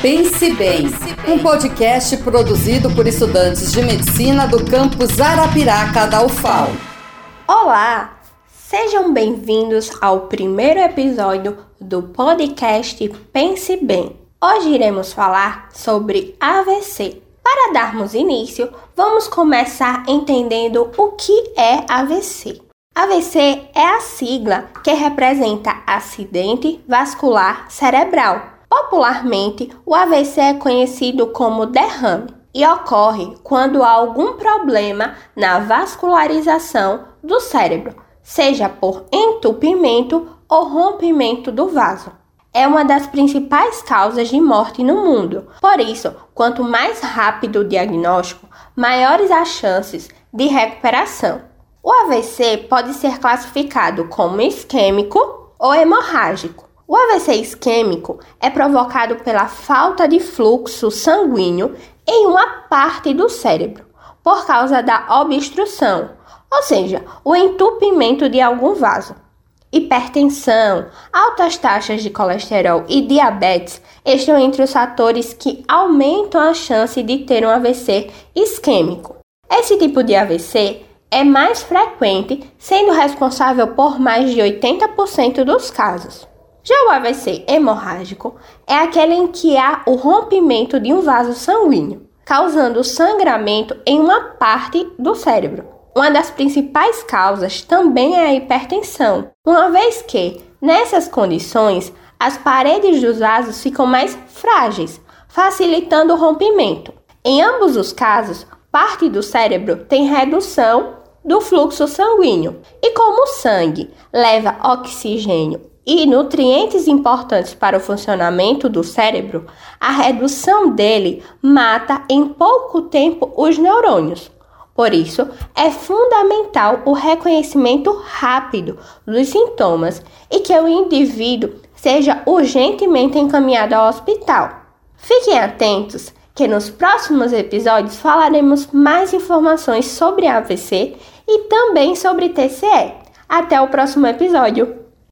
Pense Bem, um podcast produzido por estudantes de medicina do campus Arapiraca da UFAL. Olá, sejam bem-vindos ao primeiro episódio do podcast Pense Bem. Hoje iremos falar sobre AVC. Para darmos início, vamos começar entendendo o que é AVC. AVC é a sigla que representa acidente vascular cerebral Popularmente, o AVC é conhecido como derrame e ocorre quando há algum problema na vascularização do cérebro, seja por entupimento ou rompimento do vaso. É uma das principais causas de morte no mundo. Por isso, quanto mais rápido o diagnóstico, maiores as chances de recuperação. O AVC pode ser classificado como isquêmico ou hemorrágico. O AVC isquêmico é provocado pela falta de fluxo sanguíneo em uma parte do cérebro, por causa da obstrução, ou seja, o entupimento de algum vaso. Hipertensão, altas taxas de colesterol e diabetes estão entre os fatores que aumentam a chance de ter um AVC isquêmico. Esse tipo de AVC é mais frequente, sendo responsável por mais de 80% dos casos. Já o AVC hemorrágico é aquele em que há o rompimento de um vaso sanguíneo, causando sangramento em uma parte do cérebro. Uma das principais causas também é a hipertensão, uma vez que, nessas condições, as paredes dos vasos ficam mais frágeis, facilitando o rompimento. Em ambos os casos, parte do cérebro tem redução do fluxo sanguíneo, e como o sangue leva oxigênio e nutrientes importantes para o funcionamento do cérebro, a redução dele mata em pouco tempo os neurônios. Por isso, é fundamental o reconhecimento rápido dos sintomas e que o indivíduo seja urgentemente encaminhado ao hospital. Fiquem atentos que nos próximos episódios falaremos mais informações sobre AVC e também sobre TCE. Até o próximo episódio!